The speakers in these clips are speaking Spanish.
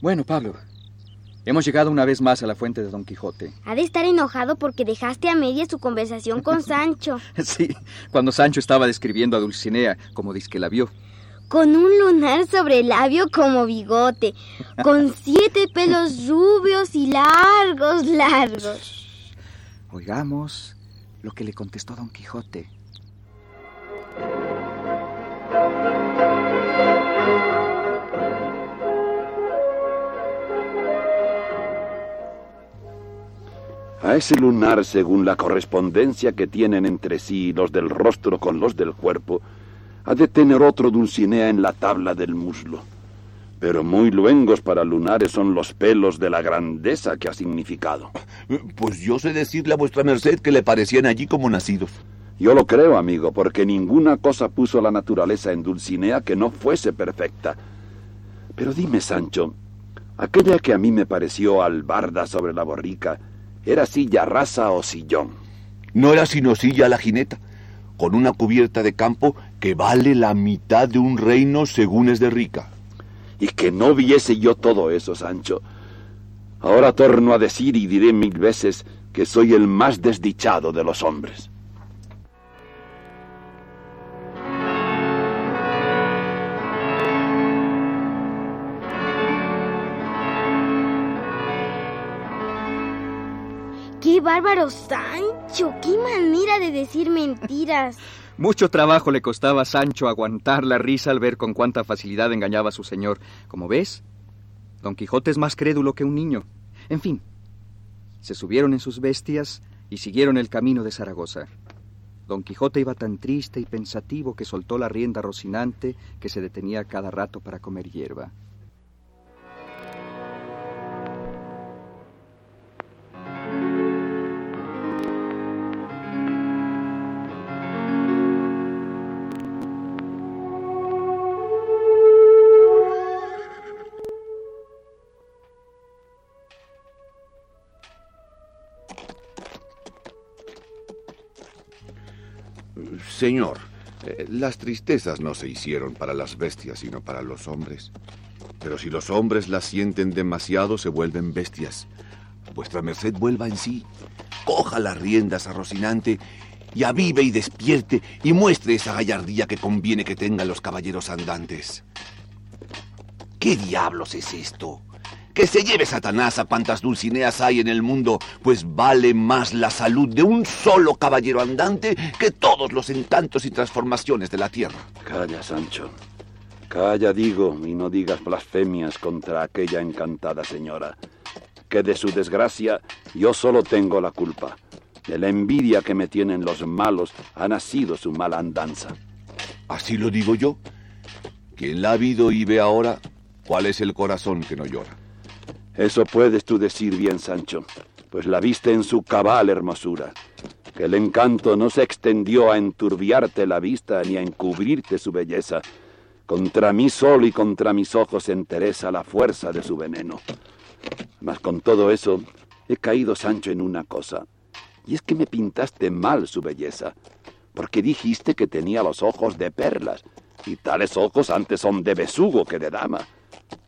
Bueno, Pablo, hemos llegado una vez más a la fuente de Don Quijote. Ha de estar enojado porque dejaste a media su conversación con Sancho. sí, cuando Sancho estaba describiendo a Dulcinea como dice que la vio. Con un lunar sobre el labio como bigote, con siete pelos rubios y largos, largos. Oigamos lo que le contestó Don Quijote. A ese lunar, según la correspondencia que tienen entre sí los del rostro con los del cuerpo, ha de tener otro Dulcinea en la tabla del muslo. Pero muy luengos para lunares son los pelos de la grandeza que ha significado. Pues yo sé decirle a vuestra merced que le parecían allí como nacidos. Yo lo creo, amigo, porque ninguna cosa puso la naturaleza en Dulcinea que no fuese perfecta. Pero dime, Sancho, aquella que a mí me pareció albarda sobre la borrica, ¿Era silla rasa o sillón? No era sino silla la jineta, con una cubierta de campo que vale la mitad de un reino según es de rica. Y que no viese yo todo eso, Sancho. Ahora torno a decir y diré mil veces que soy el más desdichado de los hombres. ¡Qué bárbaro Sancho! ¡Qué manera de decir mentiras! Mucho trabajo le costaba a Sancho aguantar la risa al ver con cuánta facilidad engañaba a su señor. Como ves, Don Quijote es más crédulo que un niño. En fin, se subieron en sus bestias y siguieron el camino de Zaragoza. Don Quijote iba tan triste y pensativo que soltó la rienda rocinante que se detenía cada rato para comer hierba. Señor, eh, las tristezas no se hicieron para las bestias, sino para los hombres. Pero si los hombres las sienten demasiado, se vuelven bestias. Vuestra merced vuelva en sí, coja las riendas a Rocinante y avive y despierte y muestre esa gallardía que conviene que tengan los caballeros andantes. ¿Qué diablos es esto? Que se lleve Satanás a cuantas dulcineas hay en el mundo, pues vale más la salud de un solo caballero andante que todos los encantos y transformaciones de la tierra. Calla, Sancho. Calla, digo, y no digas blasfemias contra aquella encantada señora, que de su desgracia yo solo tengo la culpa. De la envidia que me tienen los malos ha nacido su mala andanza. Así lo digo yo. Quien la ha habido y ve ahora, ¿cuál es el corazón que no llora? Eso puedes tú decir bien, Sancho, pues la viste en su cabal hermosura, que el encanto no se extendió a enturbiarte la vista ni a encubrirte su belleza. Contra mí solo y contra mis ojos se entereza la fuerza de su veneno. Mas con todo eso, he caído, Sancho, en una cosa, y es que me pintaste mal su belleza, porque dijiste que tenía los ojos de perlas, y tales ojos antes son de besugo que de dama.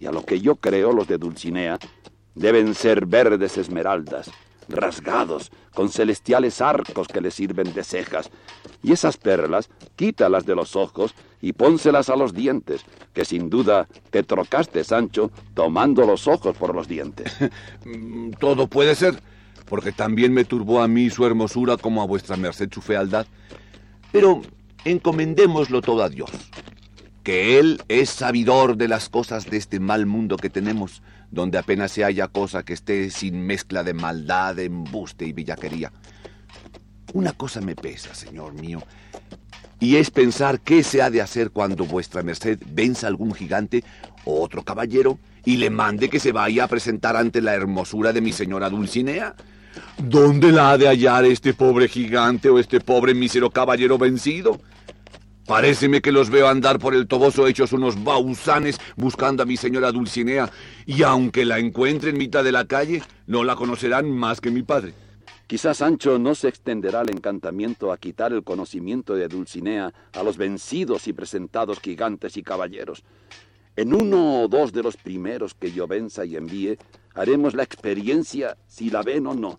Y a lo que yo creo, los de Dulcinea deben ser verdes esmeraldas, rasgados, con celestiales arcos que le sirven de cejas. Y esas perlas, quítalas de los ojos y pónselas a los dientes, que sin duda te trocaste, Sancho, tomando los ojos por los dientes. Todo puede ser, porque también me turbó a mí su hermosura como a vuestra merced su fealdad. Pero encomendémoslo todo a Dios, que Él es sabidor de las cosas de este mal mundo que tenemos, donde apenas se haya cosa que esté sin mezcla de maldad, embuste y villaquería. Una cosa me pesa, señor mío, Y es pensar qué se ha de hacer cuando vuestra merced venza algún gigante o otro caballero y le mande que se vaya a presentar ante la hermosura de mi señora Dulcinea. ¿Dónde la ha de hallar este pobre gigante o este pobre mísero caballero vencido? Paréceme que los veo andar por el toboso hechos unos bausanes buscando a mi señora Dulcinea, y aunque la encuentre en mitad de la calle, no la conocerán más que mi padre. Quizás Sancho no se extenderá el encantamiento a quitar el conocimiento de Dulcinea a los vencidos y presentados gigantes y caballeros. En uno o dos de los primeros que yo venza y envíe, haremos la experiencia si la ven o no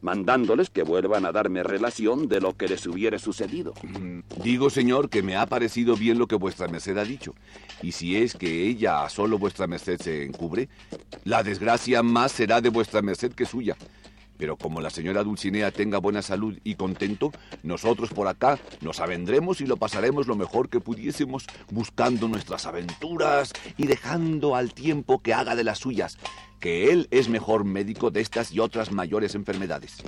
mandándoles que vuelvan a darme relación de lo que les hubiere sucedido. Mm, digo, señor, que me ha parecido bien lo que vuestra merced ha dicho. Y si es que ella a solo vuestra merced se encubre, la desgracia más será de vuestra merced que suya. Pero como la señora Dulcinea tenga buena salud y contento, nosotros por acá nos avendremos y lo pasaremos lo mejor que pudiésemos, buscando nuestras aventuras y dejando al tiempo que haga de las suyas, que él es mejor médico de estas y otras mayores enfermedades.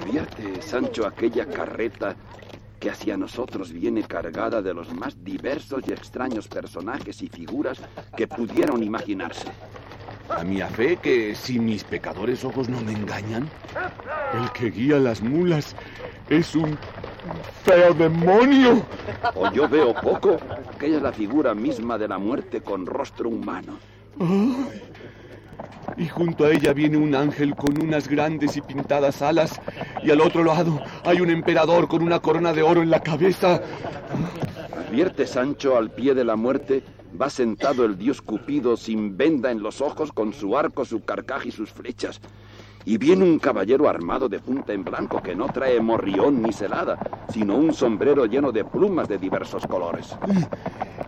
Advierte, Sancho, aquella carreta que hacia nosotros viene cargada de los más diversos y extraños personajes y figuras que pudieron imaginarse. A mi fe que si mis pecadores ojos no me engañan, el que guía las mulas es un feo demonio. O yo veo poco, aquella es la figura misma de la muerte con rostro humano. Y junto a ella viene un ángel con unas grandes y pintadas alas, y al otro lado hay un emperador con una corona de oro en la cabeza. Advierte Sancho al pie de la muerte va sentado el dios Cupido sin venda en los ojos con su arco, su carcaj y sus flechas. Y viene un caballero armado de punta en blanco que no trae morrión ni celada, sino un sombrero lleno de plumas de diversos colores.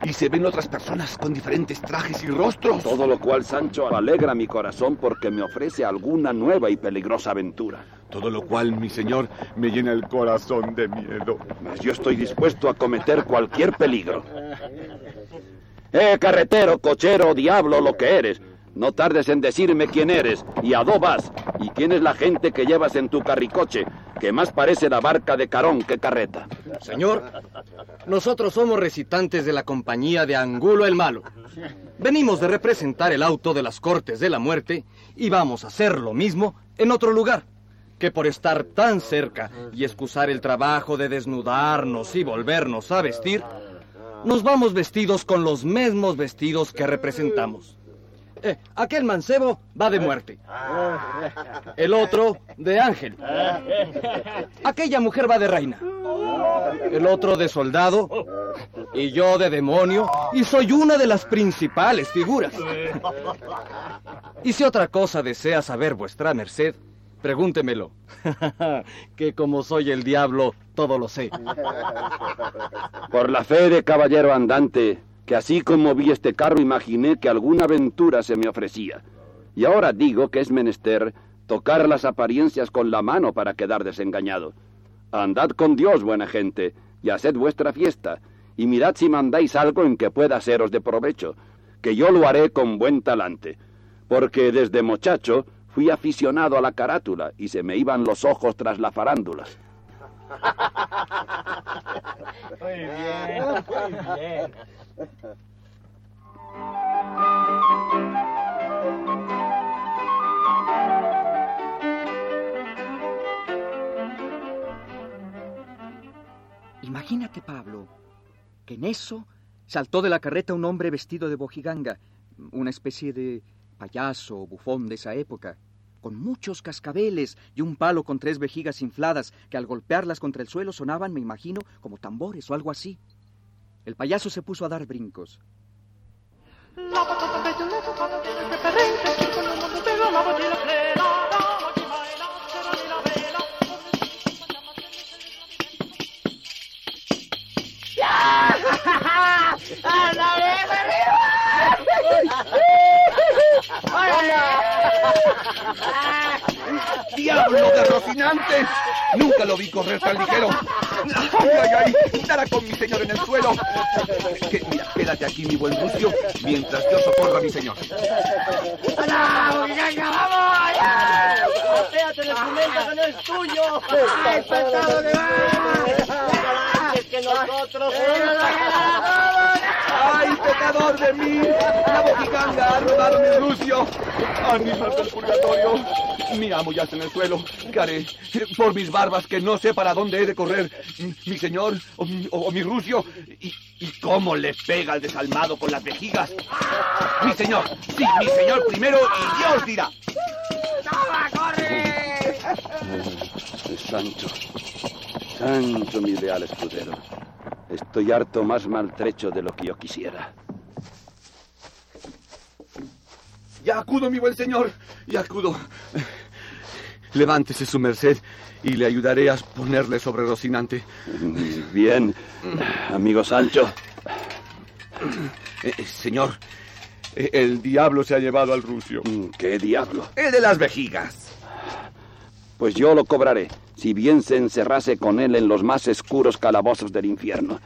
Y se ven otras personas con diferentes trajes y rostros. Todo lo cual, Sancho, alegra mi corazón porque me ofrece alguna nueva y peligrosa aventura. Todo lo cual, mi señor, me llena el corazón de miedo. Mas yo estoy dispuesto a cometer cualquier peligro. Eh, carretero, cochero, diablo, lo que eres. No tardes en decirme quién eres y a dónde vas y quién es la gente que llevas en tu carricoche, que más parece la barca de Carón que carreta. Señor, nosotros somos recitantes de la compañía de Angulo el Malo. Venimos de representar el auto de las Cortes de la Muerte y vamos a hacer lo mismo en otro lugar, que por estar tan cerca y excusar el trabajo de desnudarnos y volvernos a vestir, nos vamos vestidos con los mismos vestidos que representamos. Eh, aquel mancebo va de muerte. El otro de ángel. Aquella mujer va de reina. El otro de soldado. Y yo de demonio. Y soy una de las principales figuras. Y si otra cosa desea saber vuestra merced, pregúntemelo. que como soy el diablo, todo lo sé. Por la fe de caballero andante, que así como vi este carro imaginé que alguna aventura se me ofrecía. Y ahora digo que es menester tocar las apariencias con la mano para quedar desengañado. Andad con Dios, buena gente, y haced vuestra fiesta, y mirad si mandáis algo en que pueda seros de provecho, que yo lo haré con buen talante, porque desde muchacho fui aficionado a la carátula y se me iban los ojos tras la farándula. Muy bien, muy bien. Imagínate, Pablo, que en eso saltó de la carreta un hombre vestido de bojiganga, una especie de payaso o bufón de esa época, con muchos cascabeles y un palo con tres vejigas infladas que al golpearlas contra el suelo sonaban, me imagino, como tambores o algo así. El payaso se puso a dar brincos. ¡Diablo de Rocinante! Nunca lo vi correr tan ligero. ¡Ay, ay, ay! ¡Dará con mi señor en el suelo! Que- mira, quédate aquí, mi buen Lucio, mientras yo socorro a mi señor. ¡Vamos, muchacha, vamos! ¡Apéate de pimenta que no es tuyo! ¡Ay, pesado de ¡Antes que nosotros! ¡Ay, pecador de mí! ¡La bojiganga ha robado mi Lucio! ¡Ánimas del purgatorio! Mi amo yace en el suelo. ¿Qué haré? Por mis barbas que no sé para dónde he de correr. Mi señor o mi, o mi Lucio. ¿Y, y cómo le pega al desalmado con las vejigas? Mi señor. Sí, mi señor primero y Dios dirá. Eh, Sancho, Sancho, mi leal escudero. Estoy harto más maltrecho de lo que yo quisiera. Ya acudo, mi buen señor. Ya acudo. Levántese su merced y le ayudaré a ponerle sobre Rocinante. Bien, amigo Sancho. Eh, señor, eh, el diablo se ha llevado al rucio. ¿Qué diablo? El de las vejigas. Pues yo lo cobraré, si bien se encerrase con él en los más oscuros calabozos del infierno.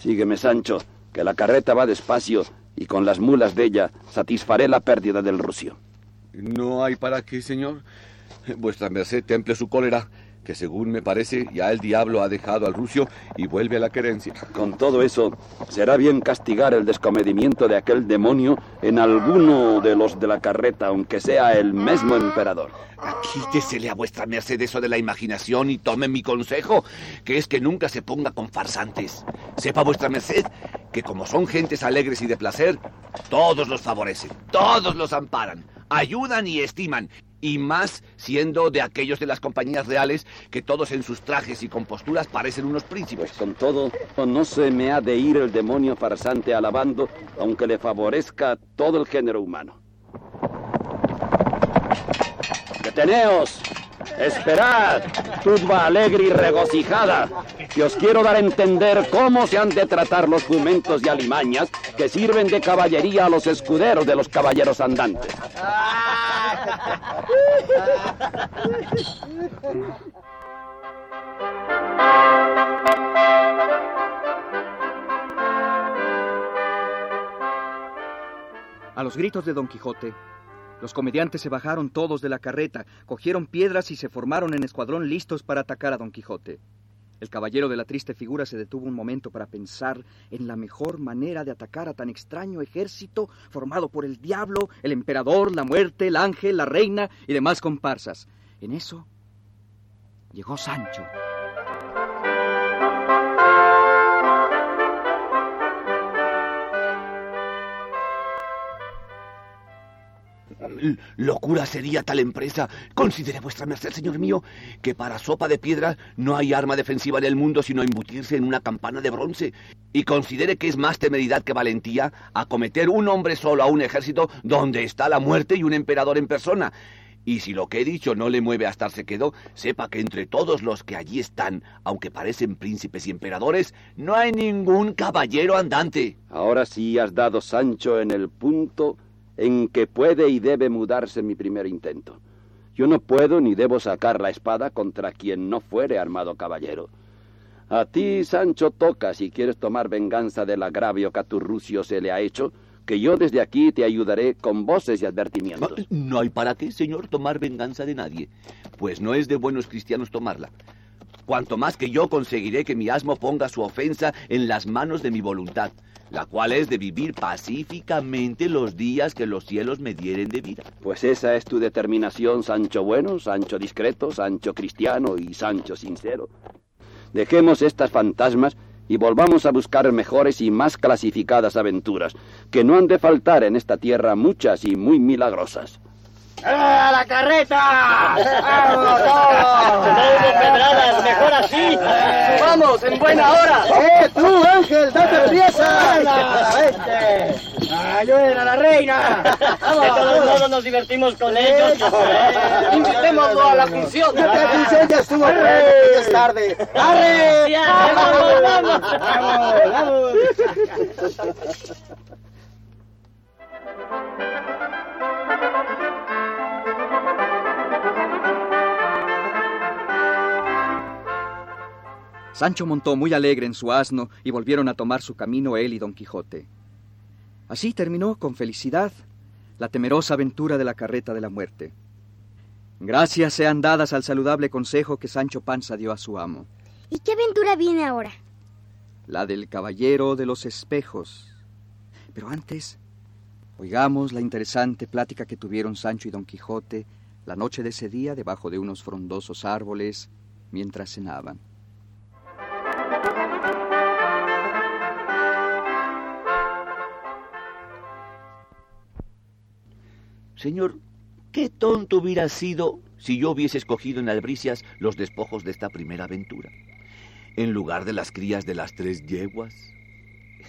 Sígueme, Sancho, que la carreta va despacio y con las mulas de ella satisfaré la pérdida del rucio. No hay para qué, señor. Vuestra merced temple su cólera, que según me parece ya el diablo ha dejado al rucio y vuelve a la querencia. Con todo eso, será bien castigar el descomedimiento de aquel demonio en alguno de los de la carreta, aunque sea el mismo emperador. Quítesele a vuestra merced eso de la imaginación y tome mi consejo, que es que nunca se ponga con farsantes. Sepa vuestra merced que como son gentes alegres y de placer, todos los favorecen, todos los amparan, ayudan y estiman, y más siendo de aquellos de las compañías reales que todos en sus trajes y composturas parecen unos príncipes. Con todo, no se me ha de ir el demonio farsante alabando, aunque le favorezca todo el género humano. Deteneos, esperad, turba alegre y regocijada, que os quiero dar a entender cómo se han de tratar los jumentos y alimañas que sirven de caballería a los escuderos de los caballeros andantes. A los gritos de Don Quijote, los comediantes se bajaron todos de la carreta, cogieron piedras y se formaron en escuadrón listos para atacar a Don Quijote. El caballero de la triste figura se detuvo un momento para pensar en la mejor manera de atacar a tan extraño ejército formado por el diablo, el emperador, la muerte, el ángel, la reina y demás comparsas. En eso llegó Sancho. Locura sería tal empresa. Considere vuestra merced, señor mío, que para sopa de piedra no hay arma defensiva en el mundo sino embutirse en una campana de bronce. Y considere que es más temeridad que valentía acometer un hombre solo a un ejército donde está la muerte y un emperador en persona. Y si lo que he dicho no le mueve a estarse quedo, sepa que entre todos los que allí están, aunque parecen príncipes y emperadores, no hay ningún caballero andante. Ahora sí has dado, Sancho, en el punto en que puede y debe mudarse mi primer intento. Yo no puedo ni debo sacar la espada contra quien no fuere armado caballero. A ti, Sancho, toca, si quieres tomar venganza del agravio que a tu rucio se le ha hecho, que yo desde aquí te ayudaré con voces y advertimientos. No hay para qué, señor, tomar venganza de nadie, pues no es de buenos cristianos tomarla. Cuanto más que yo conseguiré que mi asmo ponga su ofensa en las manos de mi voluntad, la cual es de vivir pacíficamente los días que los cielos me dieren de vida. Pues esa es tu determinación, Sancho bueno, Sancho discreto, Sancho cristiano y Sancho sincero. Dejemos estas fantasmas y volvamos a buscar mejores y más clasificadas aventuras, que no han de faltar en esta tierra muchas y muy milagrosas. ¡A la carreta! ¡Vamos todos! ¡No pedradas! ¡Mejor así! ¡Vamos, en buena hora! ¡Eh, tú, Ángel! ¡Date prisa! ¡Vente! ¡Ayuden a la reina! De todos modos nos divertimos con ellos. Invitémoslo a la función. La función ya estuvo ya es tarde. ¡Arre! ¡Vamos, vamos! ¡Vamos, vamos! Sancho montó muy alegre en su asno y volvieron a tomar su camino él y don Quijote. Así terminó con felicidad la temerosa aventura de la carreta de la muerte. Gracias sean dadas al saludable consejo que Sancho Panza dio a su amo. ¿Y qué aventura viene ahora? La del caballero de los espejos. Pero antes, oigamos la interesante plática que tuvieron Sancho y don Quijote la noche de ese día debajo de unos frondosos árboles mientras cenaban. Señor, qué tonto hubiera sido si yo hubiese escogido en Albricias los despojos de esta primera aventura, en lugar de las crías de las tres yeguas.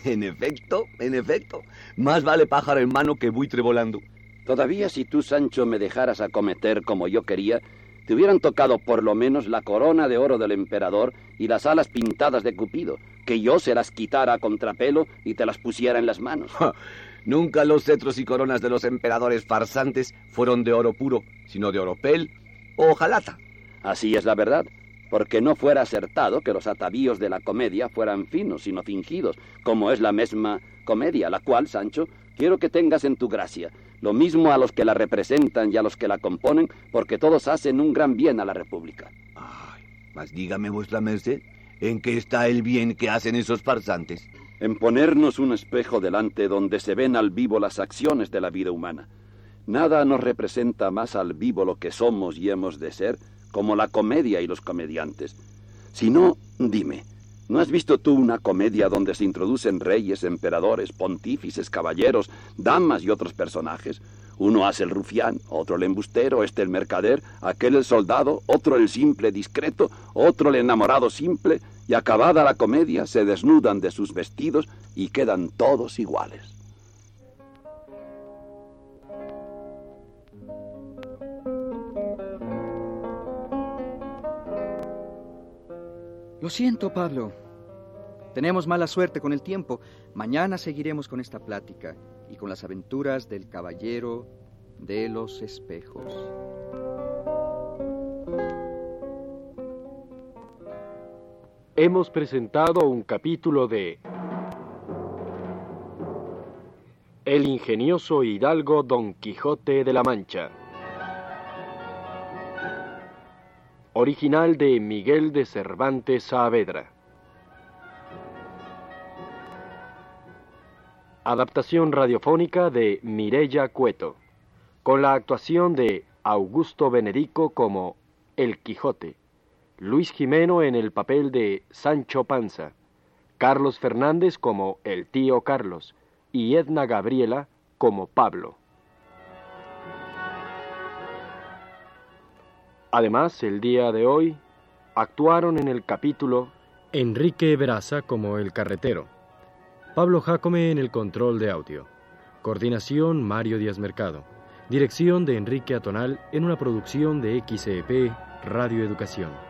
En efecto, en efecto, más vale pájaro en mano que buitre volando. Todavía si tú, Sancho, me dejaras acometer como yo quería, te hubieran tocado por lo menos la corona de oro del emperador y las alas pintadas de Cupido, que yo se las quitara a contrapelo y te las pusiera en las manos. Nunca los cetros y coronas de los emperadores farsantes fueron de oro puro, sino de oropel o jalata. Así es la verdad, porque no fuera acertado que los atavíos de la comedia fueran finos, sino fingidos, como es la misma comedia, la cual, Sancho, quiero que tengas en tu gracia, lo mismo a los que la representan y a los que la componen, porque todos hacen un gran bien a la República. Ay, mas dígame vuestra merced, ¿en qué está el bien que hacen esos farsantes? En ponernos un espejo delante donde se ven al vivo las acciones de la vida humana. Nada nos representa más al vivo lo que somos y hemos de ser como la comedia y los comediantes. Si no, dime, ¿no has visto tú una comedia donde se introducen reyes, emperadores, pontífices, caballeros, damas y otros personajes? Uno hace el rufián, otro el embustero, este el mercader, aquel el soldado, otro el simple discreto, otro el enamorado simple, y acabada la comedia se desnudan de sus vestidos y quedan todos iguales. Lo siento, Pablo. Tenemos mala suerte con el tiempo. Mañana seguiremos con esta plática y con las aventuras del caballero de los espejos. Hemos presentado un capítulo de El ingenioso hidalgo Don Quijote de la Mancha. Original de Miguel de Cervantes Saavedra. Adaptación radiofónica de Mirella Cueto, con la actuación de Augusto Benedico como El Quijote, Luis Jimeno en el papel de Sancho Panza, Carlos Fernández como el tío Carlos y Edna Gabriela como Pablo. Además, el día de hoy actuaron en el capítulo Enrique Veraza como el carretero, Pablo Jacome en el control de audio, coordinación Mario Díaz Mercado, dirección de Enrique Atonal en una producción de XEP Radio Educación.